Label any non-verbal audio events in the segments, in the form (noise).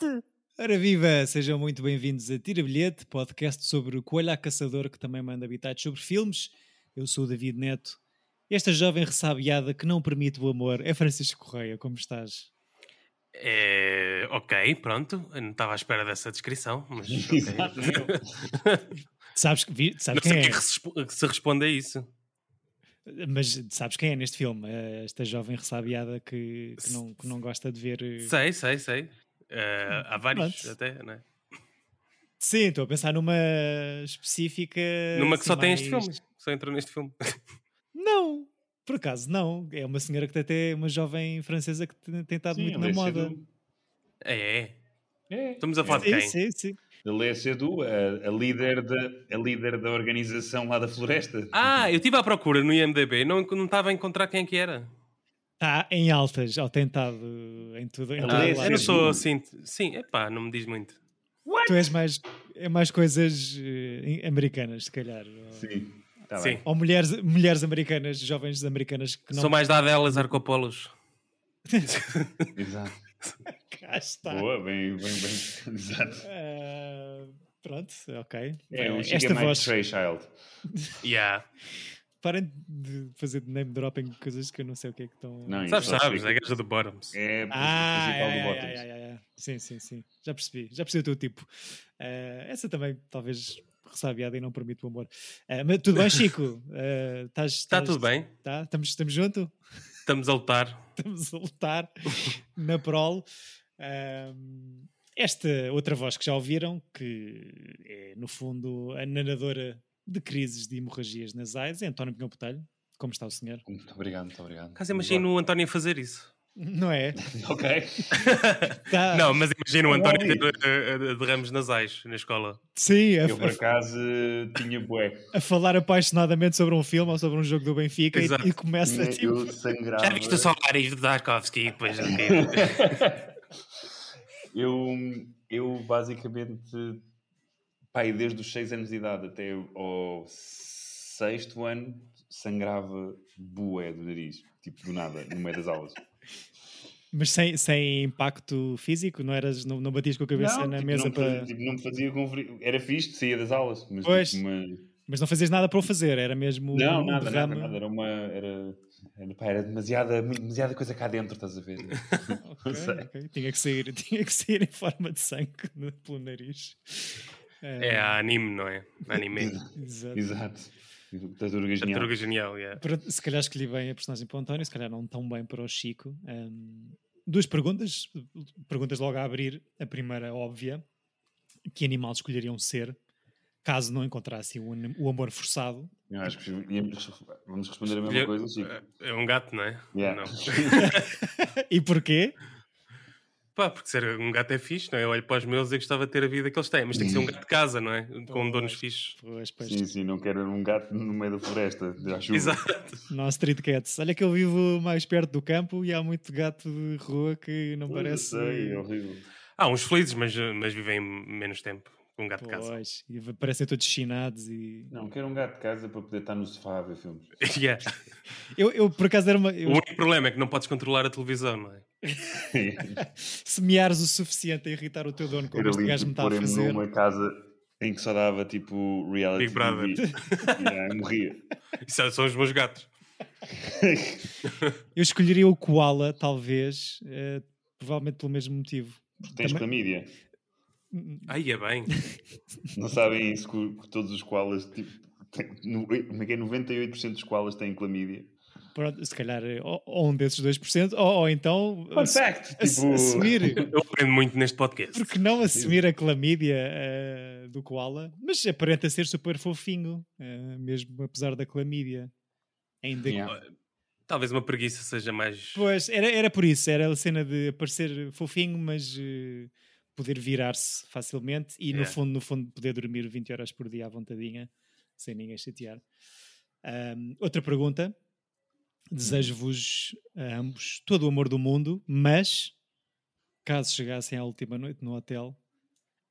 bilhete! Ora viva, sejam muito bem-vindos a Tira Bilhete, podcast sobre o Coelho a Caçador que também manda habitados sobre filmes. Eu sou o David Neto. Esta jovem ressabiada que não permite o amor é Francisco Correia. Como estás? É, ok, pronto. Eu não estava à espera dessa descrição, mas. (laughs) sabes, vi- sabes não quem sei o é? que é que que se responde a isso. Mas sabes quem é neste filme? Eh, Esta jovem ressabiada que, que não, que não gosta de ver. eh, Sei, sei, sei. Eh, há vários Pronto. até, não é? Sim, estou a pensar numa específica. Numa que só tem este mais- filme. Só entrou neste filme. (laughs) Não, por acaso não. É uma senhora que até é uma jovem francesa que tem tem estado Sim, muito na é moda. É, é. É. Estamos a falar de Sim, quem? sim, sim. Ele é Sedu, a, a líder da, a líder da organização lá da floresta. Ah, eu estive à procura no IMDB, não não estava a encontrar quem é que era. Está em altas, ao tentado em tudo. Em Ah, é eu não sou assim. Sim, epá, não me diz muito. Tu és mais, é mais coisas eh, americanas, se calhar. Ou- Sim. Tá Sim. bem. Ou mulheres, mulheres americanas, jovens americanas que não. Sou mais da Adelas Arcopolos. (laughs) Exato. (laughs) Cá está. Boa, bem, bem, bem. (laughs) Exato. Ah, pronto, ok. É um Esta mais voz. Stray Child. Yeah. Parem de fazer name dropping de coisas que eu não sei o que é que estão. Não, Sabes, sabes, é que- gaja do Bottoms. É Ah, é, do é, Bottoms. é, é, é. sim, sim, sim. Já percebi, já percebi o teu tipo. Eh, essa também, talvez, ressabiada e não permite o amor. Eh, mas tudo bem, Chico? (laughs) Eh, estás- Está estás- tudo bem? Tá? Estamos, estamos juntos? Estamos a lutar. (laughs) Estamos a lutar na prol. Ahm, esta outra voz que já ouviram, que é, no fundo, a narradora de crises de hemorragias nasais, é António Pinhão Botelho. Como está o senhor? Muito obrigado, muito obrigado. Caso imagino o António fazer isso. Não é? (laughs) Ok. (laughs) Tá- Não, mas imagina o António ter eh, eh, derrames nasais na escola. Sim, a, Eu, por a- acaso, tinha bué. a falar apaixonadamente sobre um filme ou sobre um jogo do Benfica e, Exato. e começa tipo. Eu sangrava. Já viste o Solaris de Tarkovsky? Depois (laughs) eu, eu basicamente, pai, desde os 6 anos de idade até ao sexto ano, sangrava bué do nariz, tipo do nada, no meio das aulas. (laughs) Mas sem, sem impacto físico, não, eras, não, não batias com a cabeça na tipo, mesa não, fazia- para. tipo, não me fazia conferir. Era fixe, saía das aulas, mas Pois. tipo, uma... Mas não fazias nada para o fazer, era mesmo. Não, um nada, nada, derrame. nada. Era uma. Era, era, pá, era demasiada, demasiada coisa cá dentro, estás a ver? (laughs) Ok, Não sei. ok. Tinha, que sair, (laughs) tinha que sair em forma de sangue pelo nariz. É a anime, não é? Anime. Exato. Exato. Tartaruga A genial. Tartaruga Genial, yeah. Se calhar escolhi bem a personagem para o António, se calhar não tão bem para o Chico. Ahm, duas perguntas, perguntas logo a abrir. A primeira, óbvia: que animal escolheriam ser caso não encontrassem o, o amor forçado? Eu acho que vamos responder a mesma coisa, Chico. É um gato, não é? Yeah. Não. (laughs) (laughs) e porquê? Pá, porque ser um gato é fixe, não é? Eu olho para os meus e gostava de ter a vida que eles têm, mas tem que ser um gato de casa, não é? Com donos fixes. Pois, pois. Sim, sim, não quero um gato no meio da floresta. À chuva. Exato. (laughs) Nós street cats. Olha que eu vivo mais perto do campo e há muito gato de rua que não Pois, eu parece. sei, é horrível. Há uns felizes, mas, mas vivem menos tempo com um gato de casa. Pois, e parecem todos chinados e. Não, quero um gato de casa para poder estar no sofá a ver filmes. (laughs) Yeah. Eu, eu por acaso era uma. eu- O único problema é que não podes controlar a televisão, não é? (laughs) semeares o suficiente a irritar o teu dono, como Era este gajo me está a fazer. numa casa em que só dava tipo reality Big Brother. (laughs) Yeah, morria. Isso são os meus gatos. Eu escolheria o koala, talvez, eh, provavelmente pelo mesmo motivo. Tens Também- clamídia. Aí é bem. Não sabem isso que, que todos os koalas, tipo, no- como é que é? 98% dos koalas têm clamídia. Pronto, se calhar eh, ou, ou um desses 2%, ou, ou então Fun ass- fact! ass- Tipo, assumir. (laughs) Eu aprendo muito neste podcast. Porque não assumir a clamídia eh, do koala? Mas aparenta ser super fofinho, eh, mesmo apesar da clamídia. Ainda que- Yeah. Talvez uma preguiça seja mais. Pois, era, era por isso, era a cena de parecer fofinho, mas eh, poder virar-se facilmente e no fundo, no fundo, poder dormir 20 horas por dia à vontadinha, sem ninguém chatear. Ahm, outra pergunta. Desejo-vos a ambos todo o amor do mundo, mas caso chegassem à última noite no hotel,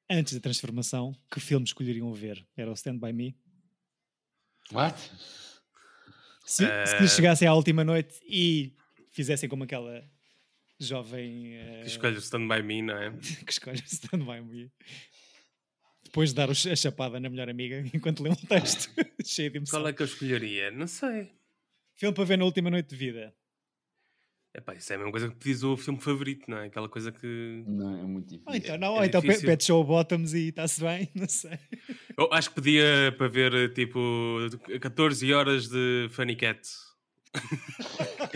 antes da transformação, que filme escolheriam ver? Era o Stand By Me? What? Se, se Eh. chegassem à última noite e fizessem como aquela jovem eh, Que escolhe o Stand By Me, não é? (laughs) que escolhe o Stand By Me. Depois de dar a chapada na melhor amiga (laughs) enquanto lê um texto (laughs) cheio de emoção. Qual é que eu escolheria? Não sei. Filme para ver na última noite de vida. Epá, isso é a mesma coisa que pedis o filme favorito, não é? Aquela coisa que. Não, é muito difícil. Ou então, não, é então difícil. pede show bottoms e está-se bem, não sei. Eu acho que pedia para ver tipo 14 horas de Funny Cat.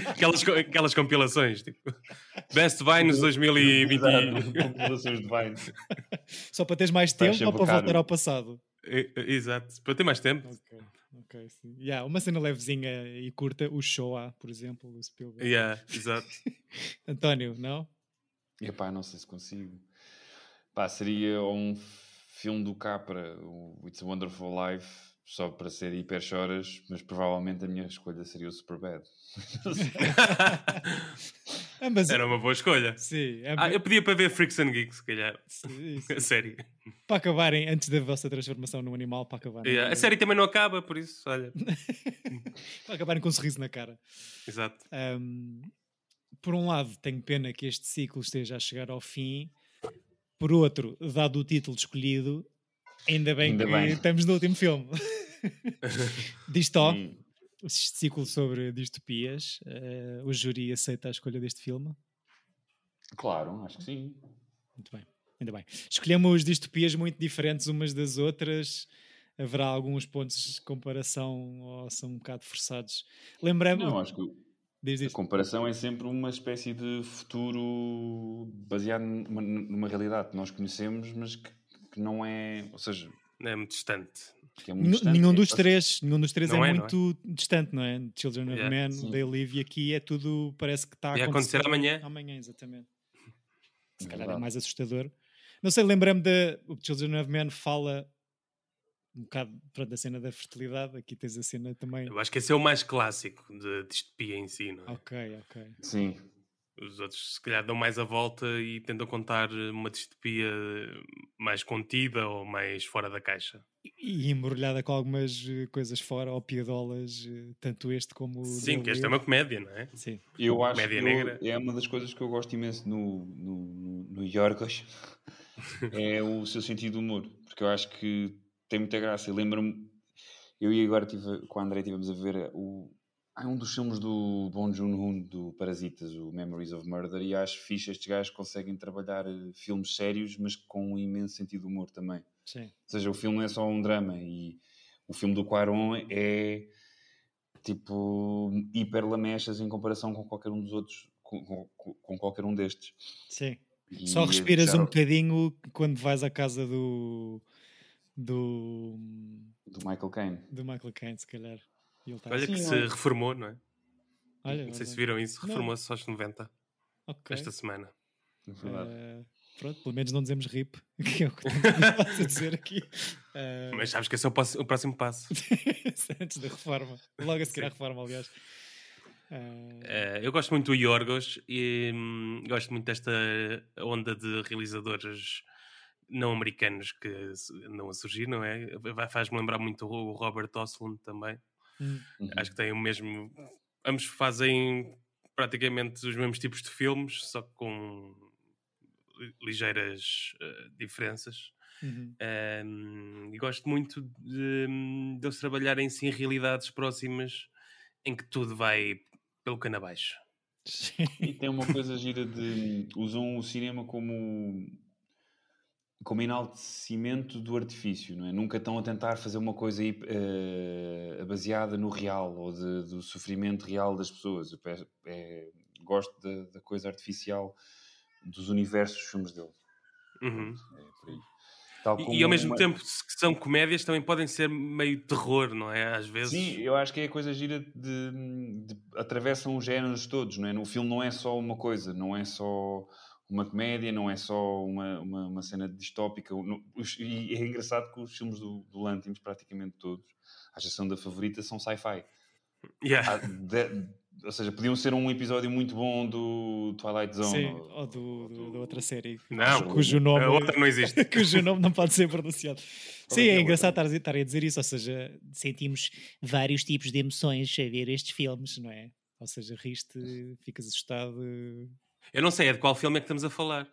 Aquelas, aquelas compilações, tipo Best Vines 2020. Exato, compilações de Vine. Só para teres mais tempo ou para voltar ao passado. E- Exato, para ter mais tempo. Ok, ok, sim. Yeah, uma cena levezinha e curta, o Shoah, por exemplo, o Spielberg. Yeah, exato. (laughs) António, não? Epá, não sei se consigo. Pá, seria um filme do Capra, o It's a Wonderful Life, só para ser hiper choras, mas provavelmente a minha escolha seria o Superbad. Ambas. (laughs) Era uma boa escolha. Sim, Ah, ambas- eu pedia para ver Freaks and Geeks, se calhar. sim, sim. (laughs) A série. Para acabarem antes da vossa transformação num animal, para acabarem, Yeah, A série também não acaba, por isso, olha. (laughs) para acabarem com um sorriso na cara. Exato. Um, por um lado, tenho pena que este ciclo esteja a chegar ao fim. Por outro, dado o título escolhido, ainda bem Ainda que bem. estamos no último filme. (laughs) Distó, E- este ciclo sobre distopias, eh, o júri aceita a escolha deste filme? Claro, acho que sim. Muito bem, ainda bem. Escolhemos distopias muito diferentes umas das outras. Haverá alguns pontos de comparação ou são um bocado forçados. Lembramos. Não, acho que a comparação é sempre uma espécie de futuro baseado numa, numa realidade que nós conhecemos, mas que, que não é. Ou seja, É muito distante. é muito distante. Nenhum É dos três, nenhum dos três é, Não é, não é? muito distante, não é? Children of Yeah, Men, sim. They Live, e aqui é tudo, parece que está a acontecer amanhã. Amanhã, exatamente. Se É calhar é mais assustador. Não sei, lembrei-me da. O Children of Men fala um bocado pronto, da cena da fertilidade. Aqui tens a cena também. Eu acho que esse é o mais clássico de distopia em si, não é? Ok, ok. Sim, Os outros, se calhar, dão mais a volta e tentam contar uma distopia mais contida ou mais fora da caixa. E embrulhada com algumas eh, coisas fora, ou piadolas, eh, tanto este como o. Sim, que esta é uma comédia, não é? Sim. eu acho Comédia que eu- negra. é uma das coisas que eu gosto imenso no, no, no, no Yorgos (laughs) é o seu sentido de humor, porque eu acho que tem muita graça. Eu lembro-me, eu e agora tive, com a André estivemos a ver o. Há um dos filmes do Bong Joon-ho, do Parasitas, o Memories of Murder, e acho fixe estes gajos conseguem trabalhar eh, filmes sérios, mas com um imenso sentido de humor também. Sim. Ou seja, o filme não é só um drama e o filme do Quaron é tipo hiper lamechas em comparação com qualquer um dos outros, com, com- com qualquer um destes. Sim. E Só respiras já- um bocadinho quando vais à casa do. do. do Michael Caine. do Michael Caine, se calhar. E ele está Olha assim, que se olha. reformou, não é? olha, Não sei se viram isso. Reformou-se aos 90, Ok. esta semana. na verdade. Eh, pronto, pelo menos não dizemos RIP, (laughs) que é o que estamos a dizer aqui. Eh, Mas sabes que esse é o, passo- o próximo passo. (laughs) antes da reforma. Logo a seguir à reforma, aliás. Eh, eu gosto muito do Yorgos e hum, gosto muito desta onda de realizadores não americanos que andam a surgir, não é? Faz-me lembrar muito o Robert Oslund também. Hum, Uhum. Acho que tem o mesmo. Ambos fazem praticamente os mesmos tipos de filmes, só que com li- ligeiras eh, diferenças. uhum. Um, e gosto muito de, de eles trabalharem sim realidades próximas em que tudo vai pelo cano abaixo. Sim. E tem uma coisa gira de. usam o cinema como. Como enaltecimento do artifício, não é? Nunca estão a tentar fazer uma coisa aí, eh, baseada no real ou de- do sofrimento real das pessoas. Eu pe- é- gosto da, da coisa artificial dos universos dos filmes deles. Uhum. É E- ao mesmo uma- tempo, se que são comédias, também podem ser meio terror, não é? Às vezes. Sim, eu acho que é a coisa gira de, de- atravessam os géneros todos, não é? No filme não é só uma coisa, não é só uma comédia, não é só uma, uma, uma cena distópica. No- os- E é engraçado que os filmes do, do Lantimos, praticamente todos, à exceção da favorita, são sci-fi. Yeah. De- ou seja, podiam ser um episódio muito bom do Twilight Zone. Sim, ou- ou do, do- da outra série. Não, cujo nome, a outra não existe. (laughs) cujo nome não pode ser pronunciado. Qual Sim, é que é é engraçado outra? estar a, estar a dizer isso, ou seja, sentimos vários tipos de emoções a ver estes filmes, não é? Ou seja, riste, ficas assustado, Eu não sei, é de qual filme é que estamos a falar?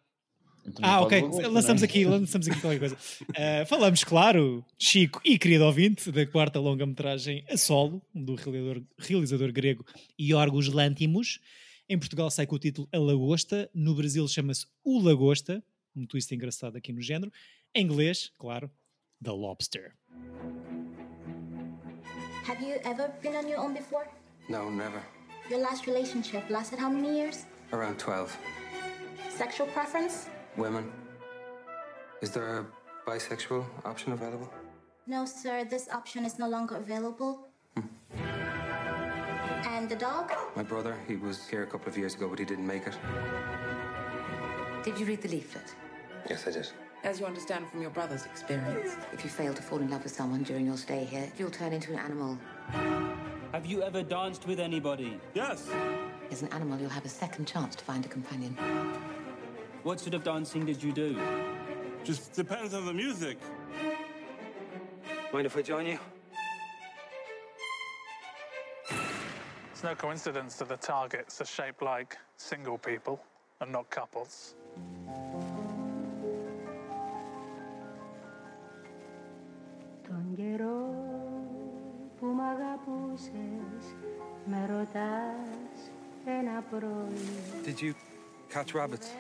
Então, Ah, ok. agosto, lançamos não é? aqui, lançamos aqui qualquer coisa. Uh, falamos, claro, Chico e querido ouvinte, da quarta longa-metragem A Solo, do realizador, realizador grego Iorgos Lantimos. Em Portugal sai com o título A Lagosta, no Brasil chama-se O Lagosta, um twist engraçado aqui no género. Em inglês, claro, The Lobster. Have you ever been on your own before? No, never. Your last relationship lasted how many years? Around 12. Sexual preference? Women. Is there a bisexual option available? No, sir, this option is no longer available. Hmm. And the dog? My brother, he was here a couple of years ago, but he didn't make it. Did you read the leaflet? Yes, I did. As you understand from your brother's experience, if you fail to fall in love with someone during your stay here, you'll turn into an animal. Have you ever danced with anybody? Yes. As an animal, you'll have a second chance to find a companion. What sort of dancing did you do? Just depends on the music. Mind if I join you? It's no coincidence that the targets are shaped like single people and not couples. Τον καιρό που μ' αγαπούσες Με ρωτάς ένα πρωί Did you catch rabbits?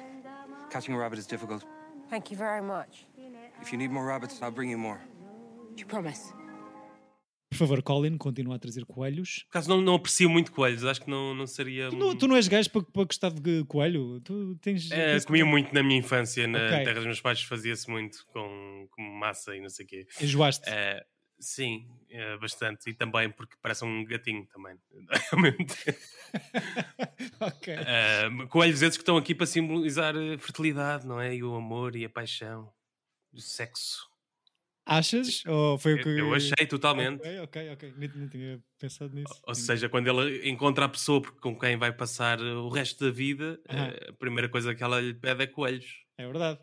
Catching a rabbit is difficult. Thank you very much. If you need more rabbits, I'll bring you more. You promise? Por favor, Colin, continua a trazer coelhos. Por acaso não, não aprecio muito coelhos, acho que não, não seria. Tu não, tu não és gajo para, para gostar de coelho? Tu tens. É, comia muito na minha infância, na Ok. terra dos meus pais fazia-se muito com, com massa e não sei o quê. Enjoaste. É, sim, é, bastante. E também porque parece um gatinho também. (laughs) (laughs) Ok. É, coelhos esses que estão aqui para simbolizar a fertilidade, não é? E o amor e a paixão. O sexo. Achas? Ou foi o que. Eu, achei totalmente. Ok, ok, ok. Nem, nem tinha pensado nisso. Ou seja, quando ele encontra a pessoa com quem vai passar o resto da vida, Aham. eh, a primeira coisa que ela lhe pede é coelhos. É verdade.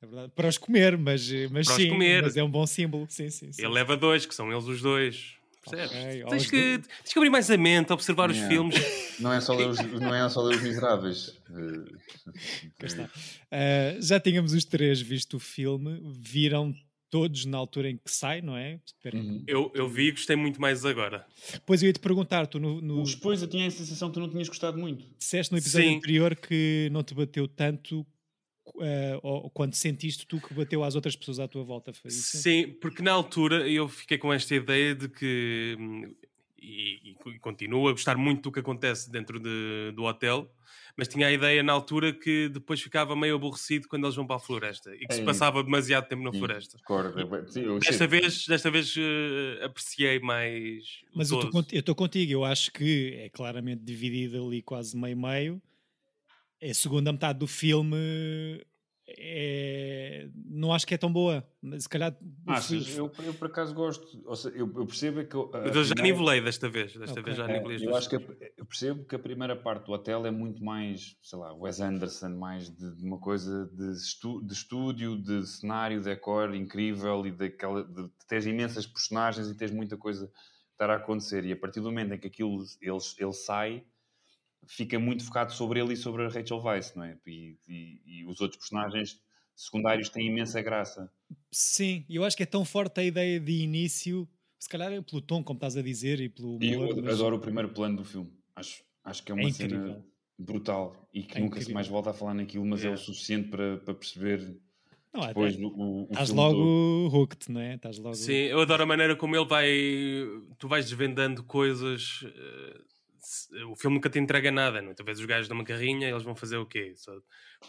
É verdade. Para os comer, mas, mas Para os sim. comer. Mas é um bom símbolo. Sim, sim. sim. Ele leva dois, que são eles os dois. Percebes? Ok, tens, que, tens que abrir mais a mente, observar os Yeah. filmes. (laughs) Não é só ler os, não é só ler os miseráveis. Eh. Ah, já tínhamos os três visto o filme, viram todos na altura em que sai, não é? Uhum. Eu, eu vi e gostei muito mais agora. Depois eu ia te perguntar, tu no, no, Os depois eu tinha a sensação que tu não tinhas gostado muito. disseste no episódio Sim. anterior que não te bateu tanto ou quando sentiste tu que bateu às outras pessoas à tua volta. Foi isso? Sim, porque na altura eu fiquei com esta ideia de que. E, e continuo a gostar muito do que acontece dentro de- do hotel, mas tinha a ideia na altura que depois ficava meio aborrecido quando eles vão para a floresta e que se É. passava demasiado tempo na floresta. Concordo. Sim, eu Desta vez, desta vez eh, apreciei mais. o Mas eu estou contigo, eu acho que é claramente dividido ali quase meio-meio. A segunda metade do filme é... não acho que é tão boa. Mas se calhar. Achas? Eu, eu por acaso gosto. Ou seja, eu, eu percebo é que. eu- eu já primeira- nivelei desta vez. Desta Ok. vez já É, nivelei eu acho que eu percebo que a primeira parte do hotel é muito mais, sei lá, Wes Anderson, mais de, de uma coisa de, estu- de estúdio, de cenário, decor incrível e daquela, de, de teres imensas personagens e tens muita coisa que estar a acontecer. E a partir do momento em que aquilo ele, ele sai, fica muito focado sobre ele e sobre a Rachel Weisz, não é? E, e- e os outros personagens secundários têm imensa graça. Sim, eu acho que é tão forte a ideia de início, se calhar é pelo tom, como estás a dizer, e pelo. E eu mas- adoro o primeiro plano do filme. Acho, acho que é uma É cena brutal e que É nunca se incrível. mais volta a falar naquilo, mas é, É. o suficiente para, para perceber Não, até- depois o, o, o Estás filme todo. logo hooked, não é? Estás logo. Sim, eu adoro a maneira como ele vai. Tu vais desvendando coisas. O filme nunca te entrega nada, não é? Tu vês os gajos numa carrinha, eles vão fazer o quê? Só...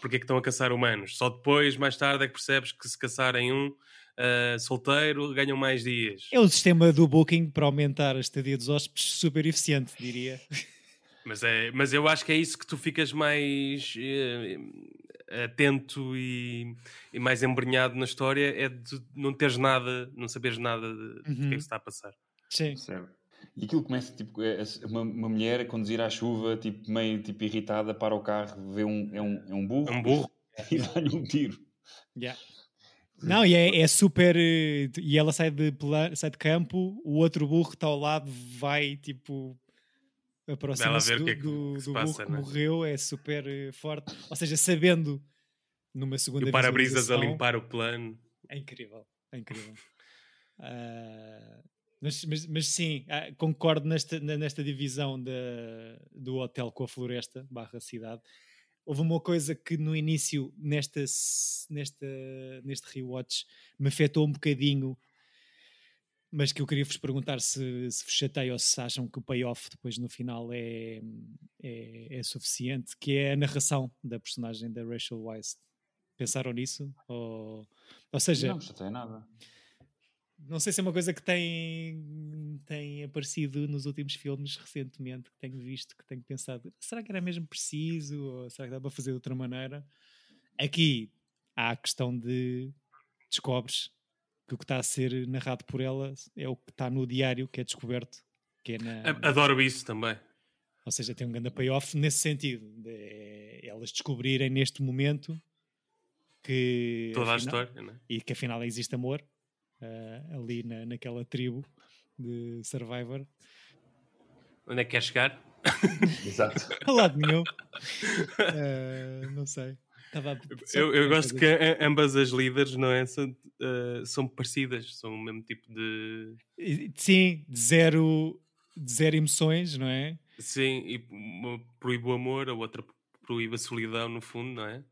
Porquê que estão a caçar humanos? Só depois, mais tarde, é que percebes que se caçarem um eh, solteiro, ganham mais dias. É o sistema do Booking para aumentar a estadia dos hóspedes super eficiente, diria. (laughs) Mas, é, mas eu acho que é isso que tu ficas mais eh, atento e, e mais embrenhado na história, é de não teres nada, não saberes nada de, de que é Uhum. que se está a passar. Sim. Percebe? E aquilo começa, tipo, é- é uma, uma mulher a conduzir à chuva, tipo, meio tipo, irritada, para o carro, vê um, é, um, é um burro, É um burro. (laughs) e dá-lhe um tiro. Yeah. Não, e é, é super. eh, E ela sai de, sai de campo, o outro burro que está ao lado vai tipo. a aproxima-se do, que é que do, do passa, burro que né? morreu, é super eh, forte. Ou seja, sabendo numa segunda E o para-brisas a limpar o plano. É incrível, é incrível. (laughs) Ah, mas, mas, mas sim, ah, concordo nesta, nesta divisão do hotel com a floresta barra cidade. Houve uma coisa que no início, nesta, nesta, neste rewatch, me afetou um bocadinho, mas que eu queria vos perguntar se, se vos chateia ou se acham que o payoff depois no final é, é, é suficiente, que é a narração da personagem da Rachel Weisz. Pensaram nisso? Ou, ou seja, Não me chateia nada. Não sei se é uma coisa que tem, tem aparecido nos últimos filmes recentemente, que tenho visto, que tenho pensado, será que era mesmo preciso? Ou será que dá para fazer de outra maneira? Aqui há a questão de descobres que o que está a ser narrado por ela é o que está no diário que é descoberto, que é na... A- Adoro isso também. Ou seja, tem um grande payoff nesse sentido, de elas descobrirem neste momento que Toda a afinal- história, né? e que afinal existe amor ah, ali na, naquela tribo de Survivor. Onde é que quer chegar? (laughs) Exato. A lado nenhum. Ah, não sei. Estava a- Eu, eu gosto que a- ambas as líderes, não é? São, eh, são parecidas, são o mesmo tipo de. Sim, de zero, de zero emoções, não é? Sim, e uma proíbe o amor, a outra proíbe a solidão, no fundo, não é?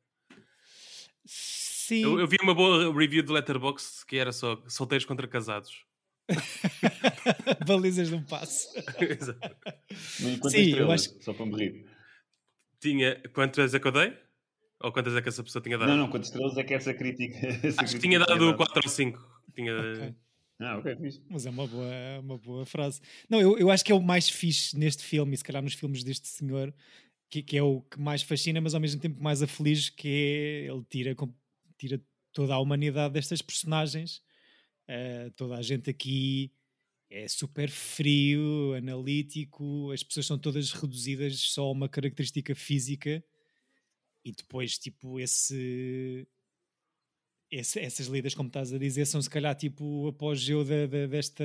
Sim. Eu, eu vi uma boa review do Letterboxd que era só solteiros contra casados. (laughs) Balizas de um passo. (laughs) Exato. E quantas Sim, eu estrelas? acho- Só para me rir. Tinha. Quantas é que eu dei? Ou quantas é que essa pessoa tinha dado? Não, não, quantas estrelas é que essa crítica. (laughs) essa Acho que tinha dado dado? 4 ou 5. Tinha... Ok. Ah, ok, fixe. Mas é uma boa, uma boa frase. Não, eu, eu acho que é o mais fixe neste filme, e se calhar nos filmes deste senhor, que, que é o que mais fascina, mas ao mesmo tempo mais aflige, que é ele tira, com- tira toda a humanidade destas personagens. Eh, toda a gente aqui é super frio, analítico, as pessoas são todas reduzidas só a uma característica física e depois, tipo, esse, esse- essas lidas, como estás a dizer, são se calhar tipo o apogeu da, da- desta,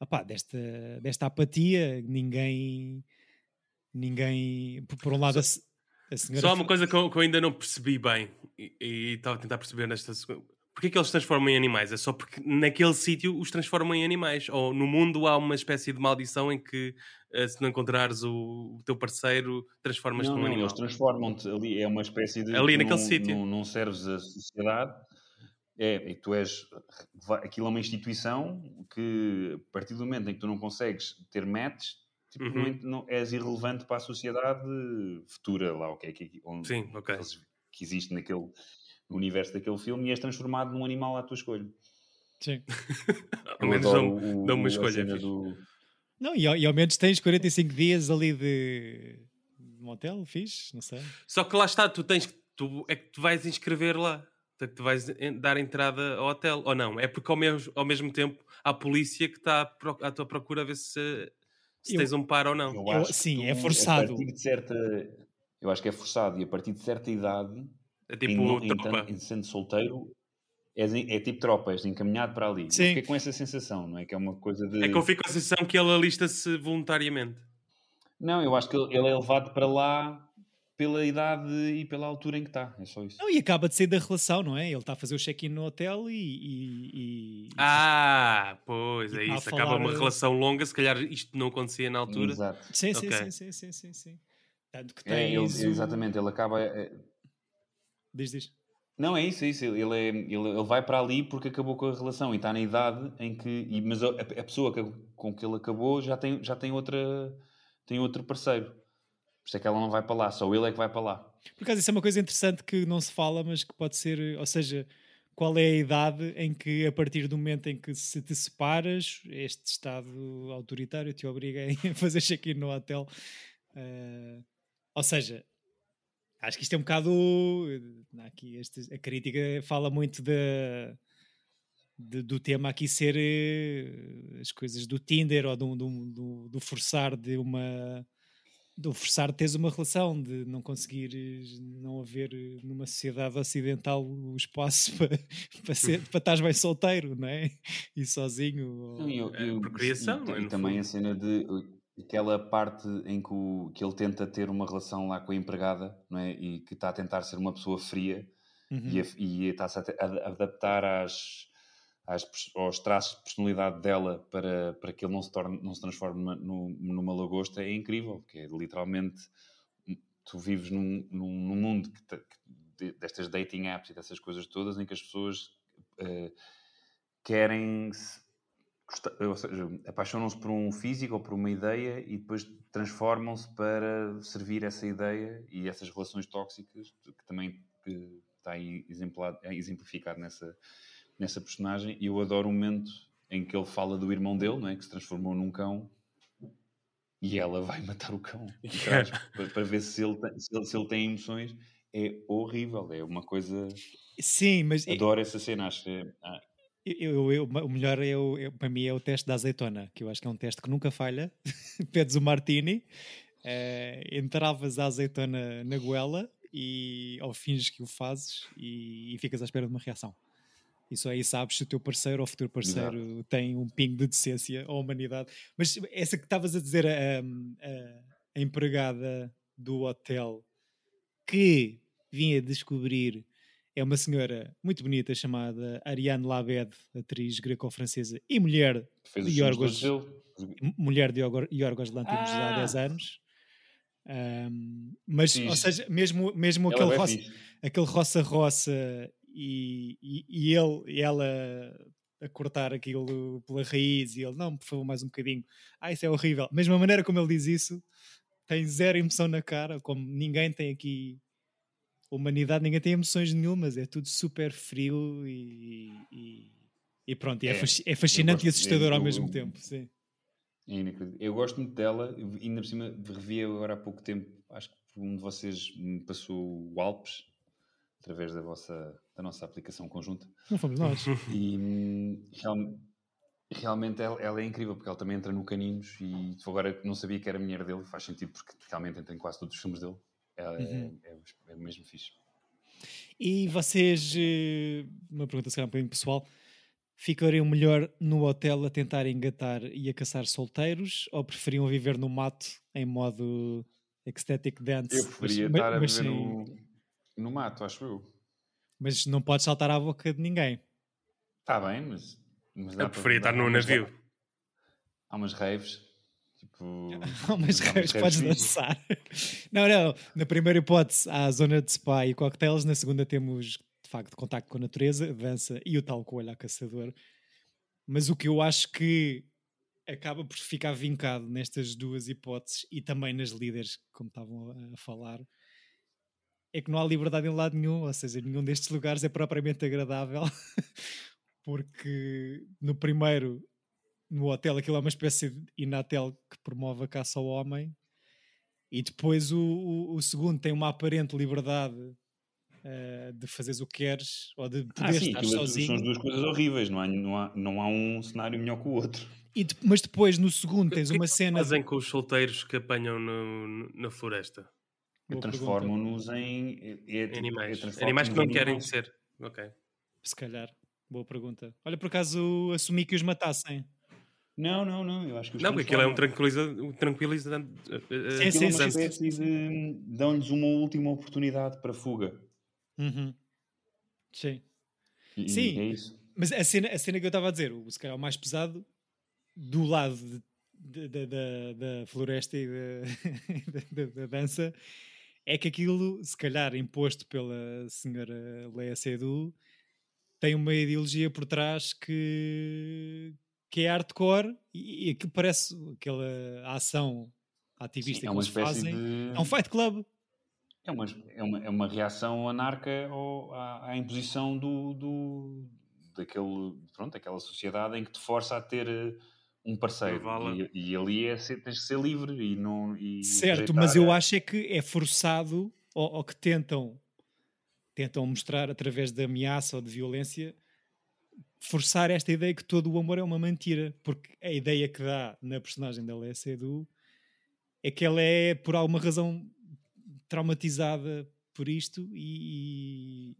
opá, desta, desta apatia. Ninguém, ninguém, por, por um lado, senhora. Só há uma coisa que eu, que eu ainda não percebi bem e estava a tentar perceber nesta segunda. Porquê que eles se transformam em animais? É só porque naquele sítio os transformam em animais. Ou no mundo há uma espécie de maldição em que eh, se não encontrares o, o teu parceiro, transformas-te num não, animal. eles transformam-te ali, é uma espécie de. Ali tu naquele não- sítio. Não, não serves a sociedade, é, e tu és. Aquilo é uma instituição que, a partir do momento em que tu não consegues ter match, tipo, Uhum. não, não- és irrelevante para a sociedade futura, lá, o que é que, onde, Sim, que existe naquele no universo daquele filme, e és transformado num animal à tua escolha. Sim. (laughs) Ao menos dão- o- dão uma escolha, do- Não, e, ao- e ao menos tens 45 dias ali de motel, fixe, não sei. Só que lá está, tu tens que. Tu, é que tu vais inscrever lá. Portanto, tu vais dar entrada ao hotel. Ou não? É porque ao mesmo, ao mesmo tempo há a polícia que está à tua procura a ver se, se Eu- tens um par ou não. Eu sim, é tu, forçado. A partir de certa, eu acho que é forçado e a partir de certa idade, É em, tipo em, tropa. em sendo solteiro, és é, tipo tropa, és encaminhado para ali. Sim. Fiquei com essa sensação, não é? Que é uma coisa de. É que eu fico com a sensação que ele alista-se voluntariamente. Não, eu acho que ele ele é levado para lá pela idade e pela altura em que está. É só isso. Não, e acaba de sair da relação, não é? Ele está a fazer o check-in no hotel e. e- e- Ah, pois E é está a isso. Acaba falar, uma eh, relação longa, se calhar isto não acontecia na altura. Exato. Sim, sim, Ok. sim, sim, sim, sim, sim. Tanto que É, ele- o- exatamente, ele acaba. é- Diz, diz. Não, é isso, é isso. Ele, é, ele, ele vai para ali porque acabou com a relação e está na idade em que. e- mas a, a pessoa que- com que ele acabou já tem, já tem, outra, tem outro parceiro. Por isso é que ela não vai para lá, só ele é que vai para lá. Por acaso, isso é uma coisa interessante que não se fala, mas que pode ser. Ou seja, qual é a idade em que, a partir do momento em que se te separas, este Estado autoritário te obriga a (laughs) fazer check-in no hotel. Eh, ou seja, acho que isto é um bocado. Aqui, este- a crítica fala muito da. de- do tema aqui ser eh, as coisas do Tinder ou do, do, do- do forçar de uma de forçar teres uma relação, de não conseguires não haver numa sociedade ocidental o espaço (laughs) para, para, ser, para estás bem solteiro, não é? E sozinho. ou- Não, e eu- É, eu- procriação, e, é, e no também fundo. a cena de. aquela parte em que, o- que ele tenta ter uma relação lá com a empregada, não é? E que está a tentar ser uma pessoa fria Uhum. e, a- e está-se a, a adaptar às, às aos traços de personalidade dela para, para que ele não se, torne, não se transforme numa, num- numa lagosta é incrível, porque é literalmente tu vives num, num, num mundo que te- que de- destas dating apps e dessas coisas todas em que as pessoas eh, querem ou seja, apaixonam-se por um físico ou por uma ideia e depois transformam-se para servir essa ideia e essas relações tóxicas que também que está aí exemplificado nessa, nessa personagem e eu adoro o momento em que ele fala do irmão dele, não é? que se transformou num cão e ela vai (laughs) matar o cão (laughs) trás, para, para ver se ele, tem, se, ele, se ele tem emoções é horrível, é uma coisa Sim, mas adoro essa cena, acho que é- ah, Eu, eu- eu- o melhor é o, é- para mim é o teste da azeitona, que eu acho que é um teste que nunca falha. (laughs) Pedes o martini, eh, entravas a azeitona na goela e ou finges que o fazes e, e ficas à espera de uma reação. E só aí sabes se o teu parceiro ou futuro parceiro tem um pingo de decência ou humanidade. Mas essa que estavas a dizer, a, a- a empregada do hotel que vinha descobrir é uma senhora muito bonita chamada Ariane Labed, atriz greco-francesa e mulher Fez de Yorgos, mulher de Yorgos, Lanthimos já há Ah! 10 anos. Ahm, mas, Fixe. ou seja, mesmo, mesmo Ela é aquele bué roça, aquele roça-roça e, e, e ele e ela a cortar aquilo pela raiz e ele, não, por favor, mais um bocadinho. Ah, isso é horrível. Mesmo a maneira como ele diz isso, tem zero emoção na cara, como ninguém tem aqui humanidade, ninguém tem emoções nenhumas, é tudo super frio e, e, e pronto, e é, É, é fascinante e assustador ao eu- mesmo eu- tempo. Sim. É inacreditável. Eu gosto muito dela, ainda por cima revi agora há pouco tempo, acho que um de vocês me passou o Alpes, através da, vossa, da nossa aplicação conjunta. Não fomos nós. (laughs) E real- realmente ela, ela é incrível, porque ela também entra no Caninos e agora não sabia que era mulher dele, faz sentido porque realmente entra em quase todos os filmes dele. Ela é- Uhum. é, é mesmo fixe. E vocês, eh, uma pergunta se calhar um bocadinho pessoal, ficariam melhor no hotel a tentar engatar e a caçar solteiros ou preferiam viver no mato em modo ecstatic dance? Eu preferia Mas- estar a mas viver sem- no, no mato, acho eu. Mas não podes saltar à boca de ninguém. Está bem, mas. mas Eu preferia estar umas- navio. Há umas raves. Tipo. Há umas raves, podes dançar. (laughs) Não, não. Na primeira hipótese há a zona de spa e cocktails, na segunda temos de facto contacto com a natureza, dança e o tal coelho a caçador. Mas o que eu acho que acaba por ficar vincado nestas duas hipóteses e também nas líderes, como estavam a falar, é que não há liberdade em lado nenhum, ou seja, nenhum destes lugares é propriamente agradável, (laughs) porque no primeiro, no hotel, aquilo é uma espécie de inatel que promove a caça ao homem, e depois o, o, o segundo tem uma aparente liberdade eh, de fazeres o que queres, ou de Ah, poder sim, estar é- sozinho. são as duas coisas horríveis, não há, não há, não há um cenário melhor que o outro. E de- mas depois no segundo tens que é uma que cena. fazem com os solteiros que apanham no- no- na floresta? Boa Transformam-nos em. É, é, Animais. é transformam-nos Animais que não em querem animais. ser. Ok. Se calhar. Boa pergunta. Olha, por acaso assumi que os matassem. Não, não, não. Eu acho que os Não, porque aquilo é um transformam. tranquiliza- um tranquilizante. eh, eh, Sim, Aquilo sim, é uma sim, espécie de. dão-lhes uma última oportunidade para fuga. Uhum. Sim. E, Sim. é isso. Mas a cena, a cena que eu estava a dizer, o, se calhar o mais pesado, do lado de- de- de- da- da floresta e da (laughs) dança, é que aquilo, se calhar imposto pela senhora Leia Seydoux, tem uma ideologia por trás que, que é hardcore e, e aquilo parece aquela ação ativista Sim, é que eles fazem. de- É um fight club. É uma, é uma, é uma reação anarca ao, à, à imposição do, do, daquele, pronto, daquela sociedade em que te força a ter eh, um parceiro. E, e ali é ser, tens de ser livre e não. E Certo, rejeitar mas eu a- acho é que é forçado ou, ou que tentam tentam mostrar através de ameaça ou de violência forçar esta ideia que todo o amor é uma mentira, porque a ideia que dá na personagem da Léa Seydoux é que ela é por alguma razão traumatizada por isto e,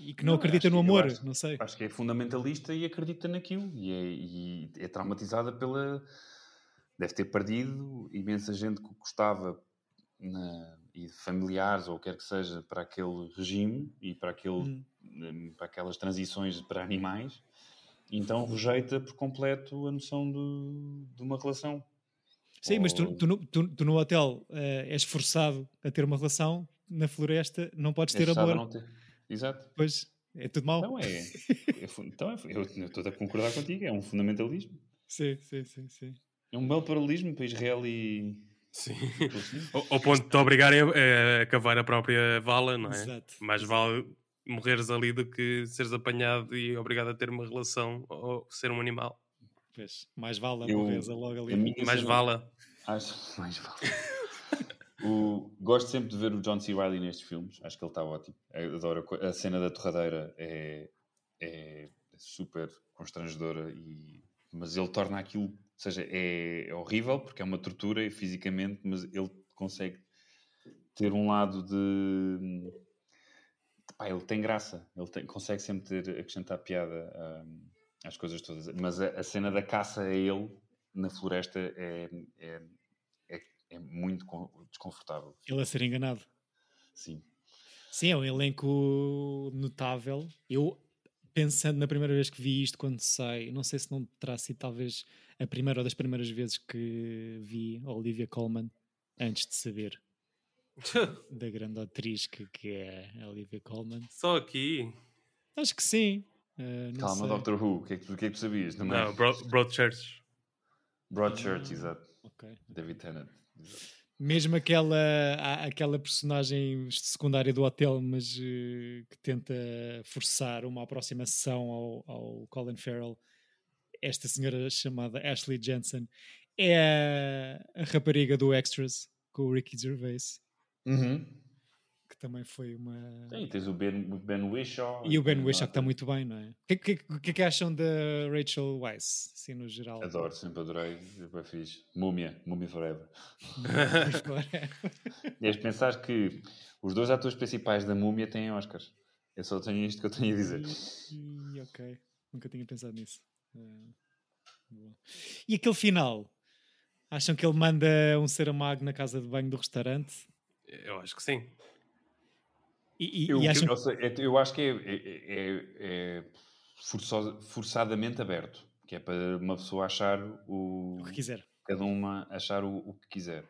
e que não, acredita acho no amor, acho- não sei. Acho que é fundamentalista e acredita naquilo. E é, e é traumatizada pela, deve ter perdido imensa gente que gostava na- e familiares ou o que quer que seja para aquele regime e para, aquele, Hum. hum, para aquelas transições para animais, então rejeita por completo a noção de, de uma relação. Sim, mas tu, Ou- tu, no- tu- tu no hotel eh, és forçado a ter uma relação, na floresta não podes ter a amor. Não Exato. Pois, é tudo mau. Então é. é então é, eu eu estou a concordar contigo, é um fundamentalismo. Sim, sim, sim, sim. É um belo paralelismo para Israel e. Sim. (laughs) Ao, ponto de te obrigarem a, a cavar a própria vala, não é? Exato. Mais vale morreres ali do que seres apanhado e obrigado a ter uma relação ou ser um animal. Pois, mais vale a Eu- pobreza logo ali. (laughs) Mais vale. Acho, mais (laughs) vale. O- gosto sempre de ver o John C. Reilly nestes filmes, acho que ele está ótimo. Adoro a cena da torradeira, é, é super constrangedora, e, mas ele torna aquilo, ou seja, é, é horrível porque é uma tortura fisicamente, mas ele consegue ter um lado de. Pá, ele tem graça, ele tem- consegue sempre ter, acrescentar piada hum, às coisas todas. Mas a, a cena da caça a ele na floresta é, é, é, é muito con- desconfortável. Ele a ser enganado. Sim. Sim, é um elenco notável. Eu, pensando na primeira vez que vi isto, quando sai, não sei se não terá sido talvez a primeira ou das primeiras vezes que vi a Olivia Colman, antes de saber (laughs) da grande atriz que, que é a Olivia Colman. Só aqui. Acho que sim. Uh, Calma, sei. Doctor Who, o que é que, tu- que, é que tu sabias? Não, é? Não, Bro- Broadchurch. Broadchurch, exato. Ok. David Tennant. Mesmo aquela, aquela personagem secundária do hotel, mas eh, que tenta forçar uma aproximação ao, ao Colin Farrell, esta senhora chamada Ashley Jensen, é a, rapariga do Extras, com o Ricky Gervais, que também foi uma. Sim, tens o Ben, ben Whishaw. E o Ben lá- que está muito bem, não é? O que, que, que, que é que acham da Rachel Weisz, assim no geral? Adoro, sempre adorei. Bem fixe. Múmia, Múmia Forever. E és (laughs) pensar que os dois atores principais da Múmia têm Oscars. Eu só tenho isto que eu tenho a dizer. E, e, ok, nunca tinha pensado nisso. Boa. E aquele final? Acham que ele manda um Saramago na casa de banho do restaurante? Eu acho que sim. E, e- Eu, e acham é- eu acho que é, é- é- é forçosa- forçadamente aberto. Que é para uma pessoa achar o. o que quiser? cada uma achar o, o que quiser.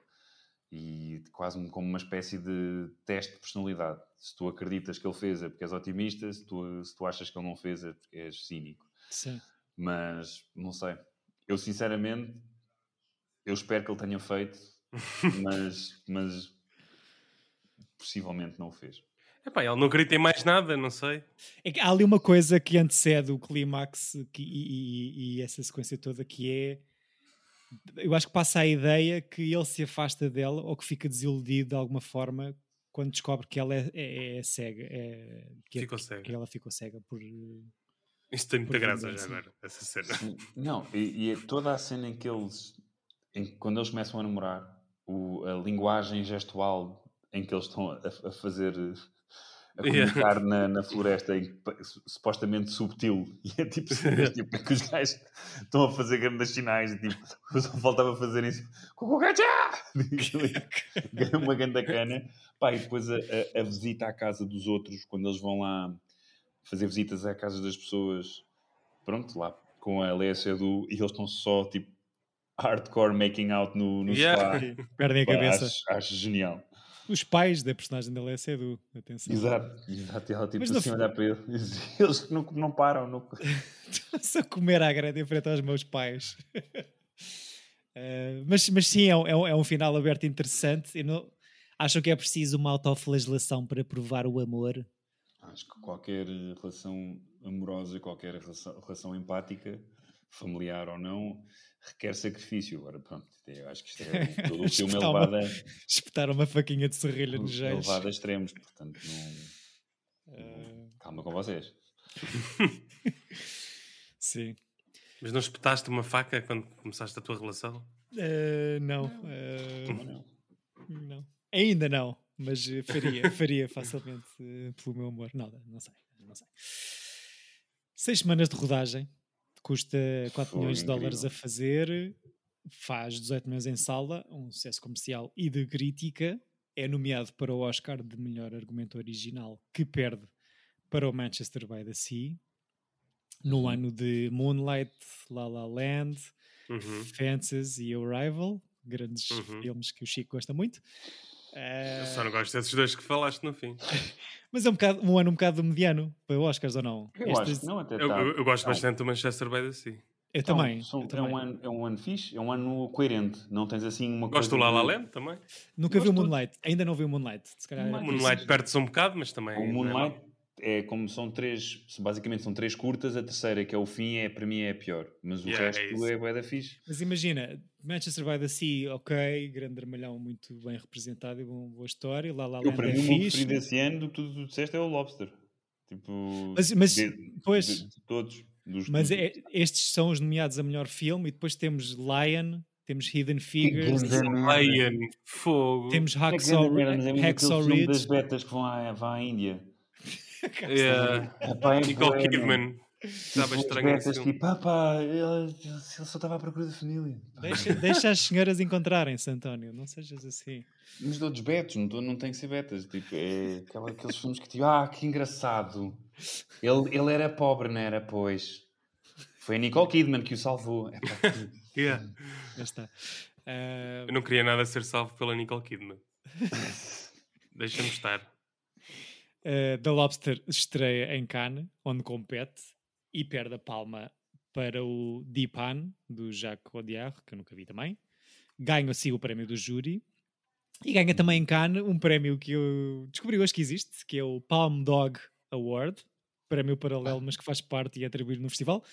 E quase como uma espécie de teste de personalidade. Se tu acreditas que ele fez é porque és otimista, se tu, se tu achas que ele não fez é porque és cínico. Sim. Mas, não sei. Eu, sinceramente, eu espero que ele tenha feito, (laughs) mas, mas possivelmente não o fez. Epá, ele não acredita em mais nada, não sei. É que há ali uma coisa que antecede o clímax que- e, e- e essa sequência toda que é. Eu acho que passa a ideia que ele se afasta dela ou que fica desiludido de alguma forma quando descobre que ela é, é- é cega. é- que, Ficou que- cega. que ela ficou cega por. Isto tem muita graça já agora, essa cena. Não, e, e é toda a cena em que eles, em quando eles começam a namorar, o- a linguagem gestual em que eles estão a, a fazer, a Yeah. comunicar na, na floresta, su- supostamente subtil, (laughs) e é tipo, (laughs) tipo é que os gajos estão a fazer grandes sinais, e, tipo, só faltava fazer isso, (laughs) uma grande cana, pá, e depois a, a- a visita à casa dos outros, quando eles vão lá fazer visitas à casa das pessoas, pronto, lá com a Lea Seydoux, e eles estão só, tipo, hardcore making out no, no Yeah. sofá. Perdem a Pá, cabeça. Acho, acho genial. Os pais da personagem dela é cedo. Atenção. Exato, exato. Ela, tipo, Mas assim, olhar para ele. (laughs) Eles não, não param. Não... (laughs) Estão-se a comer à grande em frente aos meus pais. (laughs) Eh, mas, mas sim, é um, é um- é um final aberto interessante. Eu não, acham que é preciso uma autoflagelação para provar o amor? Acho que qualquer relação amorosa, qualquer relação, relação empática, familiar ou não, requer sacrifício. Agora, pronto, eu acho que isto é todo (laughs) o filme é Espetar uma- levado a, Espetar uma faquinha de serrilha nos é geiros. levado a extremos, portanto, não... Eh, calma com vocês. (laughs) sim. Mas não espetaste uma faca quando começaste a tua relação? Eh, não. eh, não. Ainda não. Mas faria, (laughs) faria facilmente pelo meu amor. Não, não sei. Não sei. Seis semanas de rodagem. Custa 4 Foi milhões de dólares a fazer. faz 18 milhões em sala, um sucesso comercial e de crítica. É nomeado para o Oscar de melhor argumento original, que perde para o Manchester by the Sea. No Uhum. ano de Moonlight, La La Land, Uhum. Fences e Arrival, grandes Uhum. filmes que o Chico gosta muito. Eu Ah, só não gosto desses dois que falaste no fim. (laughs) mas é um, bocado, um ano um bocado mediano para Oscars ou não? Eu Este- acho não, até Eu, tá. eu- eu gosto Não. bastante do Manchester by the Sea. Eu Então, também. são- eu é, também. um ano, é um ano fixe, é um ano coerente. Não tens assim uma Gosto coisa. do La La Land também. Nunca vi o Gosto. Moonlight, ainda não vi o Moonlight. Se calhar O Moonlight. Moonlight perde-se um bocado, mas também. O é Moonlight mau. é como são três, basicamente são três curtas, a terceira, que é o fim, é, para mim é a pior. Mas o Yeah, é resto é bué da fixe. Mas imagina, Manchester by the Sea, ok, grande dramalhão muito bem representado e bom- boa história. La La Eu, Land para é mim, o fixe. preferido desse ano do que tu, tu disseste é o Lobster. Tipo, Mas- mas, de- pois. de- de todos. Dos, Mas é- estes são os nomeados a melhor filme e depois temos Lion, temos Hidden Figures. Lion, fogo. temos É Hacksaw, é Hacksaw filme das Ridge. betas que vão à, vão à Índia. (laughs) Yeah. É Nicole Kidman. Estava Tipo, estranho filme. tipo, ah pá, ele, ele só estava à procura da família. Deixa, deixa as senhoras encontrarem-se, António, não sejas assim. Mas de outros betos, não, não tem que ser betas. Tipo, é aquela- aqueles filmes que tipo, ah, que engraçado. Ele, ele era pobre, não era? Pois. Foi a Nicole Kidman que o salvou. Epá, que- (laughs) Yeah. Já está. Ah, Eu não queria nada ser salvo pela Nicole Kidman. (laughs) Deixa-me estar. Uh, The Lobster estreia em Cannes, onde compete, e perde a palma para o Deepan, do Jacques Audiard, que eu nunca vi também. Ganha assim o prémio do júri. E ganha também em Cannes um prémio que eu descobri hoje que existe, que é o Palm Dog Award, prémio paralelo, mas que faz parte e é atribuído no festival.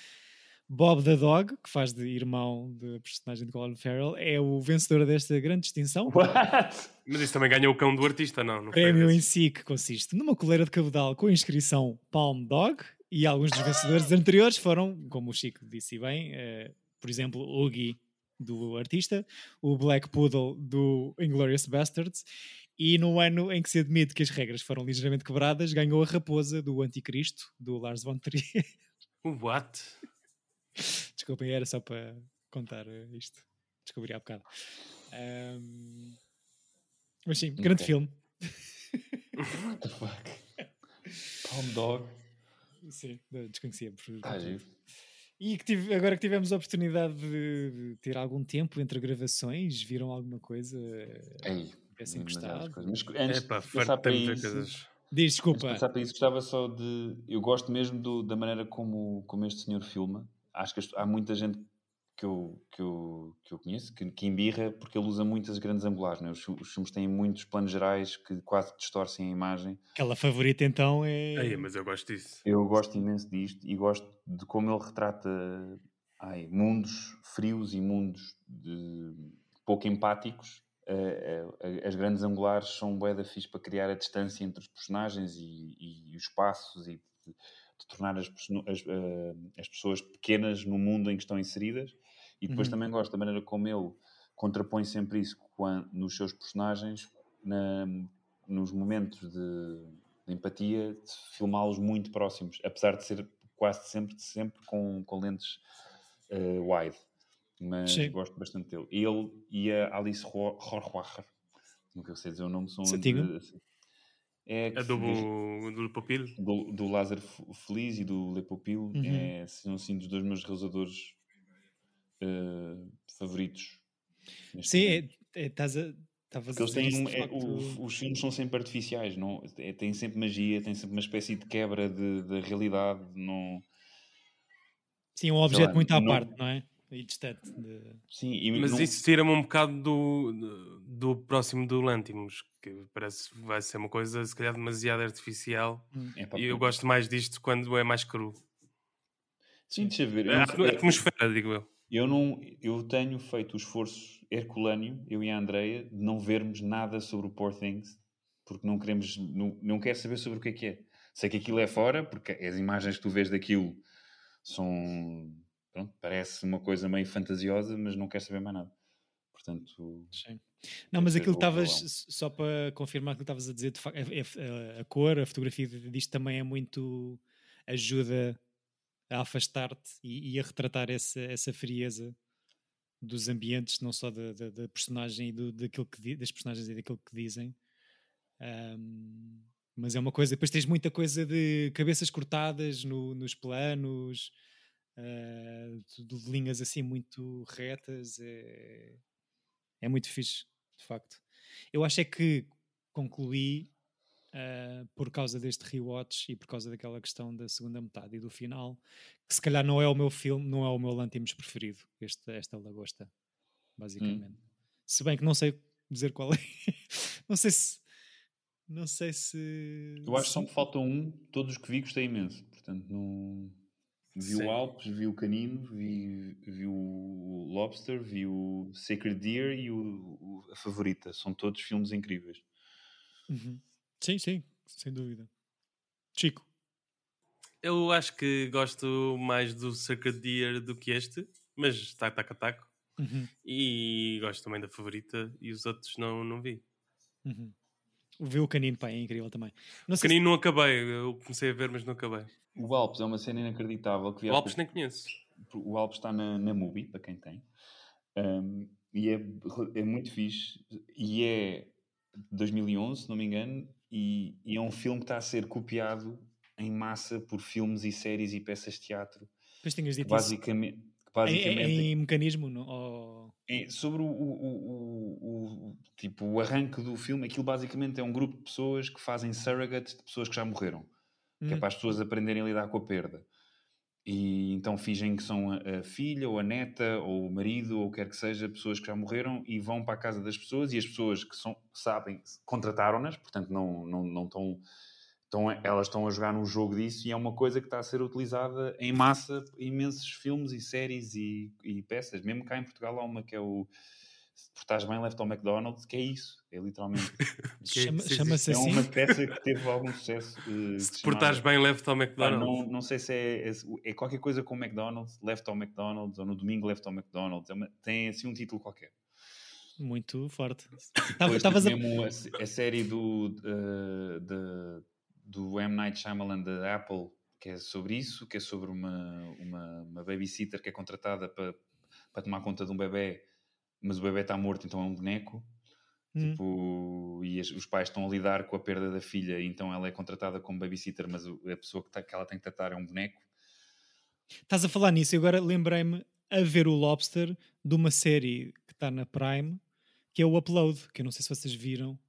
Bob the Dog, que faz de irmão da personagem de Colin Farrell, é o vencedor desta grande distinção. What? Mas isso também ganha o cão do artista, não? não prémio em si que consiste numa coleira de cabedal com a inscrição Palm Dog e alguns dos vencedores anteriores foram, como o Chico disse bem, eh, por exemplo, o Oogie do artista, o Black Poodle do Inglourious Bastards e no ano em que se admite que as regras foram ligeiramente quebradas, ganhou a raposa do Anticristo, do Lars von Trier. What? Desculpem, era só para contar eh, isto. Descobri há bocado. Ahm, Mas sim, grande Ok. filme. What the fuck? Palm Dog. Sim, desconhecia. Por... Giro. E que tive- agora que tivemos a oportunidade de, ter algum tempo entre gravações, viram alguma coisa? Ei, Tivessem gostado? Mas antes Epá, de passar para isso, coisas. Diz, antes de desculpa. para isso, gostava só de... Eu gosto mesmo do- da maneira como, como este senhor filma. Acho que há muita gente que eu, que eu, que eu conheço que, que embirra porque ele usa muitas grandes angulares. Né? Os, os filmes têm muitos planos gerais que quase distorcem a imagem. Aquela favorita então é. Ai, mas eu gosto disso. Eu gosto imenso disto e gosto de como ele retrata ai, mundos frios e mundos de- pouco empáticos. As grandes angulares são bué da fixe para criar a distância entre os personagens e, e os espaços e de, de tornar as, as, eh, as pessoas pequenas no mundo em que estão inseridas. E depois Uhum. também gosto da maneira como ele contrapõe sempre isso quan- nos seus personagens, na- nos momentos de, de empatia, de filmá-los muito próximos, apesar de ser quase sempre, sempre com, com lentes eh, wide. Mas Sim. gosto bastante dele. Ele e a Alice Ro- Rohrwacher, nunca sei dizer o nome, são Santiago? de- é, A do, do Papil. do, do Lázaro Feliz e do Le Popil Uhum. é, são assim dos dois meus realizadores eh, favoritos. Sim, momento. é- é- estás a. Estavas Porque eles dizer têm um- é, facto- o- os filmes são sempre artificiais, não, é, têm sempre magia, têm sempre uma espécie de quebra de, de realidade. Não, Sim, um objeto lá, muito à não- parte, não é? E distante. de- sim, e Mas não- isso tira-me um bocado do, do, do próximo do Lantimos, que parece que vai ser uma coisa se calhar demasiado artificial. é pá, E eu gosto mais disto quando é mais cru. Sim, deixa eu ver. A atmosfera, digo eu. Eu, não, eu tenho feito o esforço herculâneo, eu e a Andreia, de não vermos nada sobre o Poor Things, porque não queremos, não, não quero saber sobre o que é que é. Sei que aquilo é fora, porque as imagens que tu vês daquilo são, pronto, parece uma coisa meio fantasiosa, mas não quero saber mais nada. Portanto, Sim. Não, mas aquilo estavas, só para confirmar aquilo que estavas a dizer, de facto, é- é- a, a cor, a fotografia disto também é muito. ajuda a afastar-te e, e a retratar essa, essa frieza dos ambientes, não só da, da, da personagem e do, daquilo que, das personagens e daquilo que dizem. Ahm, mas é uma coisa, depois tens muita coisa de cabeças cortadas no- nos planos, de de linhas assim muito retas, é, é muito fixe, de facto. Eu acho é que concluí ah, por causa deste rewatch e por causa daquela questão da segunda metade e do final, que se calhar não é o meu filme, não é o meu Lantimos preferido, este, esta lagosta, basicamente. Se bem que não sei dizer qual é. (laughs) não sei se. Não sei se. Eu acho que só se- me falta um, todos os que vi gostei imenso. Portanto, não... vi o Alpes, vi o Canino, vi, vi o Lobster, vi o Sacred Deer e o, o- a Favorita. São todos filmes incríveis. Uhum. Sim, sim, sem dúvida. Chico. Eu acho que gosto mais do Sacred Deer do que este, mas está taco a taco. Uhum. E gosto também da favorita e os outros não, não vi. Uhum. Ver o canino, pá, é incrível também. Não O Canino não acabei, eu comecei a ver, mas não acabei. O Alpes é uma cena inacreditável. Que O Alpes pouco- nem conheço. O Alpes está na, na Mubi, para quem tem. Um, e é, é muito fixe. E é de 2011, se não me engano. E, e é um filme que está a ser copiado em massa por filmes e séries e peças de teatro. Depois tinhas dito Basicamente, isso. basicamente Em, em mecanismo, não? Ou- é, sobre o, o- o- o- tipo, o arranque do filme, aquilo basicamente é um grupo de pessoas que fazem surrogates de pessoas que já morreram. Que é Hum. para as pessoas aprenderem a lidar com a perda. E então fingem que são a, filha, ou a neta, ou o marido, ou o que quer que seja, pessoas que já morreram e vão para a casa das pessoas e as pessoas que são, sabem, contrataram-nas, portanto não, não, não estão, estão... Elas estão a jogar num jogo disso e é uma coisa que está a ser utilizada em massa imensos filmes e séries e, e peças. Mesmo cá em Portugal há uma que é o Se Portares Bem, Left ao McDonald's, que é isso. É literalmente... Chama- sim, sim. Chama-se É assim. uma peça que teve algum sucesso. eh, Se te portares bem, leve-te ao McDonald's. não, não sei se é, é, é qualquer coisa com McDonald's, left ao McDonald's, ou no domingo left ao McDonald's. É uma- tem assim um título qualquer. Muito forte. Estavas a. a, a série do, da- do M. Night Shyamalan da Apple, que é sobre isso, que é sobre uma, uma, uma babysitter que é contratada para, para tomar conta de um bebê, mas o bebê está morto, então é um boneco. Hum. Tipo, e as- os pais estão a lidar com a perda da filha, então ela é contratada como babysitter, mas a pessoa que, tá- que ela tem que tratar é um boneco. Estás a falar nisso e agora lembrei-me a ver o Lobster de uma série que está na Prime, que é o Upload, que eu não sei se vocês viram,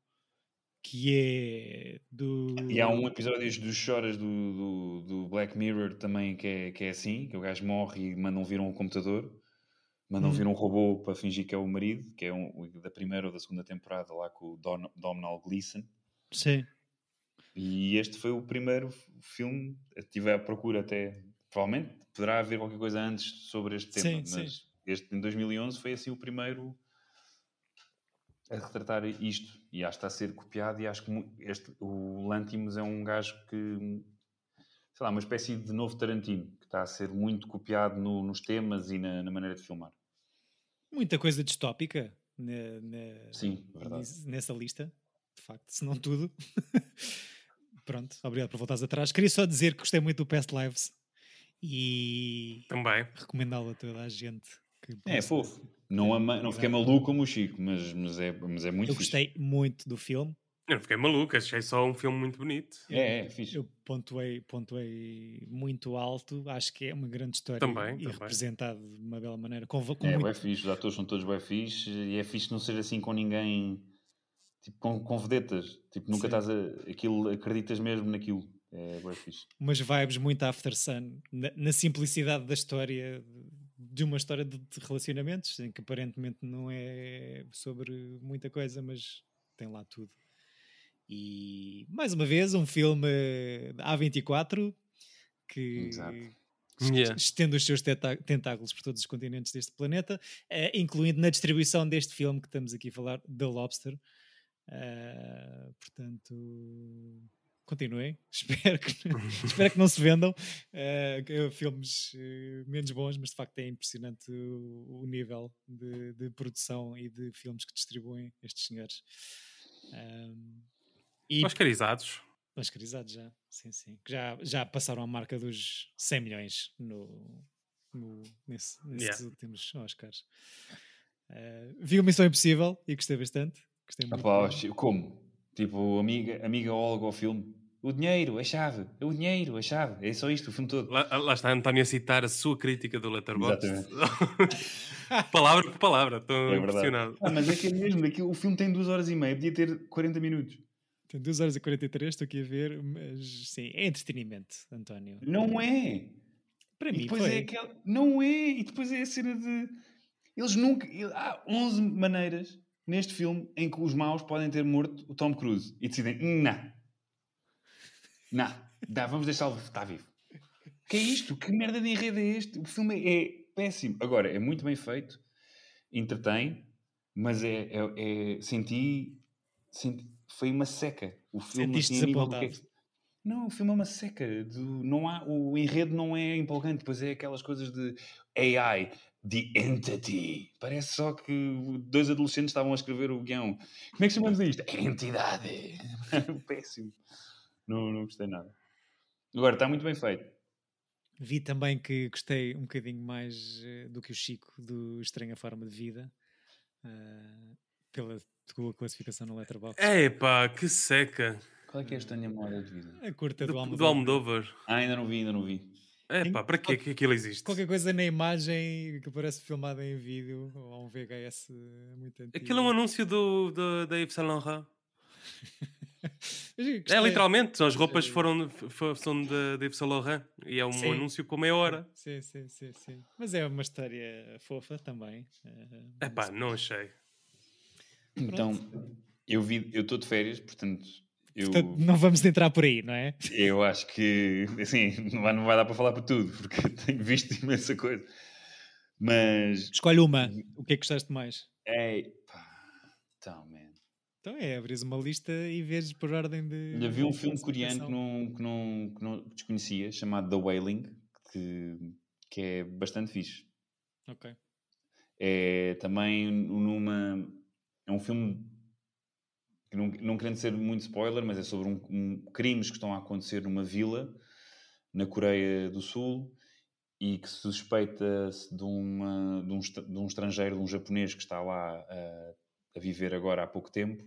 que é do. E há um episódio dos choras do, do, do Black Mirror também que é, que é assim, que o gajo morre e mandam vir um computador, mandam Hum. vir um robô para fingir que é o marido, que é um, da primeira ou da segunda temporada lá com o Don, Domhnall Gleeson. Sim. E este foi o primeiro filme, estive à procura até, provavelmente poderá haver qualquer coisa antes sobre este tema, Sim, mas sim. este em 2011 foi assim o primeiro a retratar isto e acho que está a ser copiado e acho que este, o Lantimos é um gajo que sei lá, uma espécie de novo Tarantino que está a ser muito copiado no- nos temas e na, na maneira de filmar. Muita coisa distópica na- na- Sim, nessa lista, de facto, se não tudo. (laughs) Pronto, obrigado por voltares atrás. Queria só dizer que gostei muito do Past Lives e Também. recomendá-lo a toda a gente. que É fofo. Não, ama, não fiquei maluco como o Chico, mas, mas, é, mas é muito Eu fixe. gostei muito do filme. Eu não fiquei maluco, achei só um filme muito bonito. É, é, fixe. Eu pontuei, pontuei muito alto. Acho que é uma grande história Também, e também. representado de uma bela maneira. Com, com É, muito- bué fixe, os atores são todos bem fixe e é fixe não ser assim com ninguém, tipo, com, com vedetas. Tipo, nunca Sim. estás a. Aquilo, acreditas mesmo naquilo. É bem fixe. umas vibes muito After Sun, na, na simplicidade da história, de uma história de, de relacionamentos, em que aparentemente não é sobre muita coisa, mas tem lá tudo. E mais uma vez, um filme A24 que Yeah. estende os seus tentáculos por todos os continentes deste planeta, eh, incluindo na distribuição deste filme que estamos aqui a falar, The Lobster. Eh, portanto, continuem. (laughs) Espero que, (laughs) espero que não se vendam que- filmes menos bons, mas de facto é impressionante o, o nível de, de produção e de filmes que distribuem estes senhores. Ahm, e Oscarizados. Oscarizados já, sim, sim. Que Já, já passaram a marca dos 100 milhões no, no- nesse- nesses Yeah. últimos Oscars. Eh, vi o Missão Impossível e gostei bastante. Gostei muito. como? Tipo, amiga, amiga Olga ao filme. O dinheiro, a chave. O dinheiro, a chave. É só isto, o filme todo. Lá, lá está António a citar a sua crítica do Letterboxd. (laughs) Palavra por palavra, estou É impressionado. Ah, mas é que é mesmo, daquilo, o filme tem duas horas e meia, podia ter 40 minutos. Tem 2 horas e 43, estou aqui a ver, mas sim, é entretenimento, António. Não é. Para E mim depois foi. é aquela. Não é. E depois é a cena de. Eles nunca. Há 11 maneiras neste filme em que os maus podem ter morto o Tom Cruise e decidem, não. Não. Dá, vamos deixá-lo estar vivo. Que é isto? Que merda de enredo é este? O filme é péssimo. Agora, é muito bem feito, entretém, mas é, é, é- senti, senti- Foi uma seca. O filme Sentiste a nível do que é não, o filme é uma seca. do- não há, o enredo não é empolgante. Depois é aquelas coisas de AI, The Entity. Parece só que dois adolescentes estavam a escrever o guião. Como é que chamamos isto? Entidade. (laughs) Péssimo. Não, não gostei nada. Agora, está muito bem feito. Vi também que gostei um bocadinho mais eh, do que o Chico do Estranha Forma de Vida, ah, pela tua classificação no Letterboxd. Epá, que seca. Qual é que é a estranha memória de vida? A curta do, Do, Almodóvar. do Almodóvar. Ah, ainda não vi, ainda não vi. Epá, para que é que aquilo existe? Qualquer coisa na imagem que parece filmada em vídeo ou um VHS muito antigo. Aquilo é um anúncio do, do, da Yves Saint Laurent. É literalmente, as roupas foram, fo- são da Yves Saint Laurent e é um Sim. anúncio com meia hora. Sim, sim, sim, sim. Mas é uma história fofa também. eh, Epá, não achei. Então, eu vi, eu estou de férias, portanto, eu, Portanto, não vamos entrar por aí, não é? eu acho que, assim, não vai, não vai dar para falar por tudo, porque (laughs) tenho visto imensa coisa. Mas, Escolhe uma. O que é que gostaste mais? é, pá, então, man. Então é, abres uma lista e vês por ordem de. Olha, vi um filme coreano que não, que, não, que não desconhecia, chamado The Wailing, que, que é bastante fixe. Ok. É também numa. É um filme que não, não querendo ser muito spoiler, mas é sobre um, um- crimes que estão a acontecer numa vila na Coreia do Sul e que se suspeita-se de, uma, de, um, de um estrangeiro, de um japonês que está lá a, a viver agora há pouco tempo.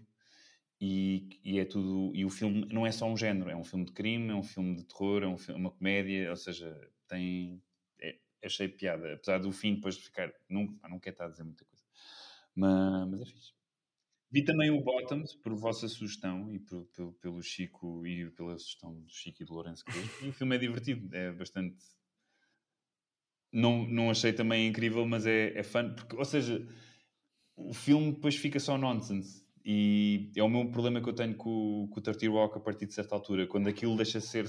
E, e é tudo. E o filme não é só um género, é um filme de crime, é um filme de terror, é um filme, uma comédia, ou seja, tem. É, achei piada, apesar do fim depois de ficar. Não, não quero estar a dizer muita coisa, mas, mas é fixe. Vi também o Bottoms por vossa sugestão e por- pelo, pelo Chico e pela sugestão do Chico e do Lourenço Cruz. E o filme é divertido, é bastante. Não, não achei também incrível, mas é, é fun. Porque, ou seja, o filme depois fica só nonsense. E é o mesmo problema que eu tenho com, com o 30 Rock a partir de certa altura. Quando aquilo deixa de ser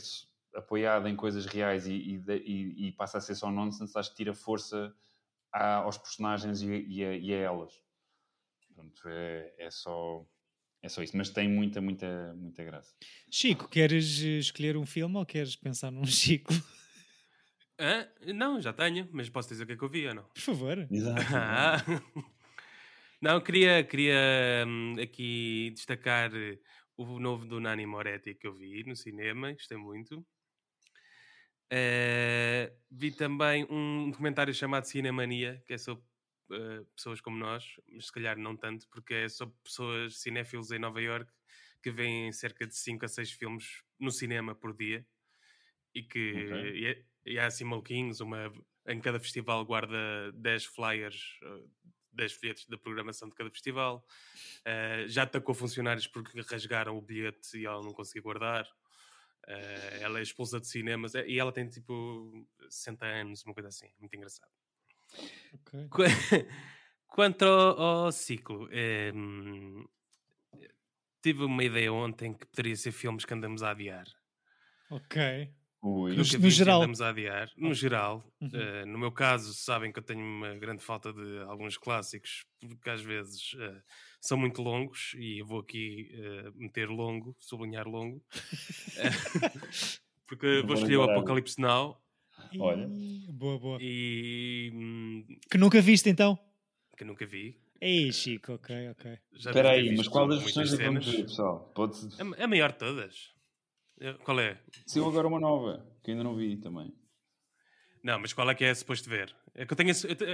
apoiado em coisas reais e, e, e- passa a ser só nonsense, acho que tira força a- aos personagens e, e a, e a elas. Pronto, é, é só é só isso, mas tem muita, muita, muita graça. Chico, queres eh, escolher um filme ou queres pensar num (laughs) Chico? Hã? Não, já tenho, mas posso dizer o que é que eu vi ou não? Por favor. Exato. Ah. (laughs) Não, queria, queria hum, aqui destacar eh, o novo do Nani Moretti que eu vi no cinema, gostei muito. Eh, vi também um documentário chamado Cinemania, que é sobre eh, pessoas como nós, mas se calhar não tanto, porque é sobre pessoas cinéfilos em Nova York que veem cerca de 5 a 6 filmes no cinema por dia e que Ok. e, é- e há assim maluquinhos, uma, em cada festival guarda 10 flyers, eh, 10 folhetos da programação de cada festival. Eh, já atacou funcionários porque rasgaram o bilhete e ela não conseguia guardar. Eh, ela é expulsa de cinemas eh, e ela tem tipo 60 anos, uma coisa assim, muito engraçado. Ok. Qu- (laughs) Quanto ao, ao ciclo, hum, tive uma ideia ontem que poderia ser filmes que andamos a adiar. Ok. Ui. No- no que geral. andamos a adiar. No geral, Uhum. eh, no meu caso, sabem que eu tenho uma grande falta de alguns clássicos, porque às vezes eh, são muito longos, e eu vou aqui eh, meter longo, sublinhar longo, (laughs) (laughs) porque vou escolher o. Apocalipse Now Olha. Boa, boa. e hum, Que nunca viste então? que nunca vi. Ei, Chico, ok, ok. Já Espera aí, mas qual das muitas versões é que vamos ver, pessoal? Pode A, a maior de todas. Eh, Qual é? Saiu agora uma nova, que ainda não vi também. Não, mas qual é que é suposto ver? É que eu tenho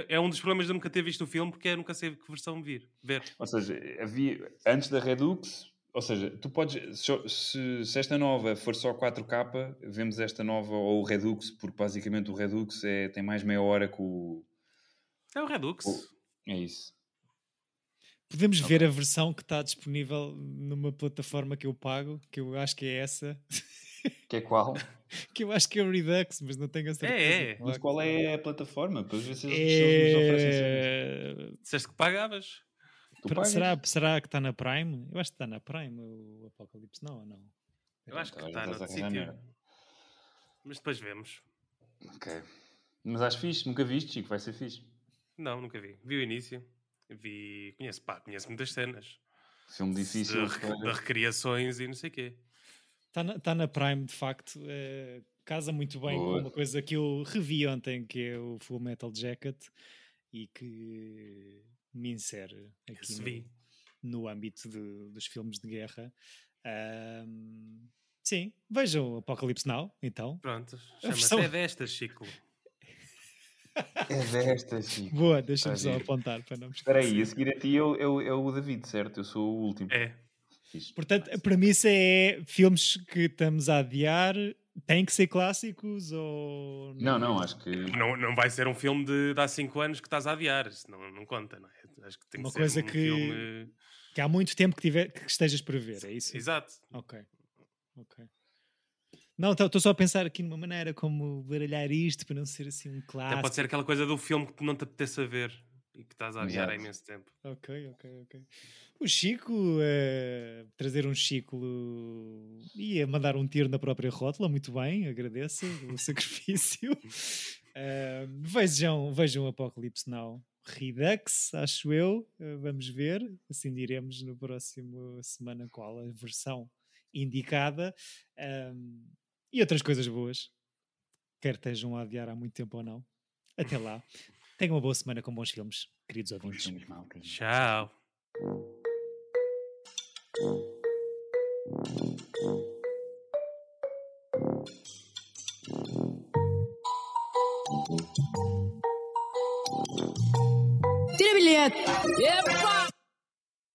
é um dos problemas de eu nunca ter visto o filme porque eu nunca sei que versão vir. Ver. Ou seja, havia, antes da Redux, ou seja, tu podes, se, se- se esta nova for só 4K, vemos esta nova ou o Redux, porque basicamente o Redux é, tem mais meia hora que o. É o Redux. o- é isso. Podemos ver a versão que está disponível numa plataforma que eu pago, que eu acho que é essa, Que é qual? (laughs) que eu acho que é o Redux, mas não tenho a certeza. É, é. Mas qual é a plataforma? Para ver se eles, se eles nos oferecem serviço. É... Disseste que pagavas. Tu pagas? Será, será que está na Prime? Eu acho que está na Prime o Apocalipse, não ou não? Eu acho que está estás no arranjar sítio. Mas depois vemos. Ok. Mas acho fixe, nunca viste, Chico, vai ser fixe. Não, nunca vi. Vi o início. Vi. Conheço, pá, conheço muitas cenas. Filme difícil. de, de recriações e não sei o quê. Está na, tá na Prime, de facto. eh, casa muito bem Boa. com uma coisa que eu revi ontem, que é o Full Metal Jacket, e que me insere aqui no, no âmbito de- dos filmes de guerra. Ahm, sim, vejam o Apocalipse Now, então. Pronto. Chama-se versão- É destas, Chico. É desta, Chico. Boa, deixa-me Está só apontar para não me Espera aí, a seguir a ti é o, é o- é o David, certo? Eu sou o último. É. Portanto, a premissa é filmes que estamos a adiar têm que ser clássicos ou Não, não, acho que. Não, não vai ser um filme de, de há 5 anos que estás a adiar. Isso não, não conta, não é? Acho que tem Uma que ser coisa um que- filme. que há muito tempo que, tiver, que estejas para ver, é isso? Exato. Ok. Ok. Não, estou só a pensar aqui numa maneira como baralhar isto para não ser assim um Até clássico. pode ser aquela coisa do filme que não te apetece a ver e que estás a adiar há imenso tempo. Ok, ok, ok. O Chico, eh, trazer um Chico e a mandar um tiro na própria rótula, muito bem, agradeço o (laughs) sacrifício. Vejam, vejam o Apocalipse Now Redux, acho eu. Eh, vamos ver, assim diremos no próximo semana qual a versão indicada. Ahm, e outras coisas boas, quer estejam a adiar há muito tempo ou não. Até lá. Tenham uma boa semana com bons filmes, queridos ouvintes. Tchau. Tira bilhete! Epa!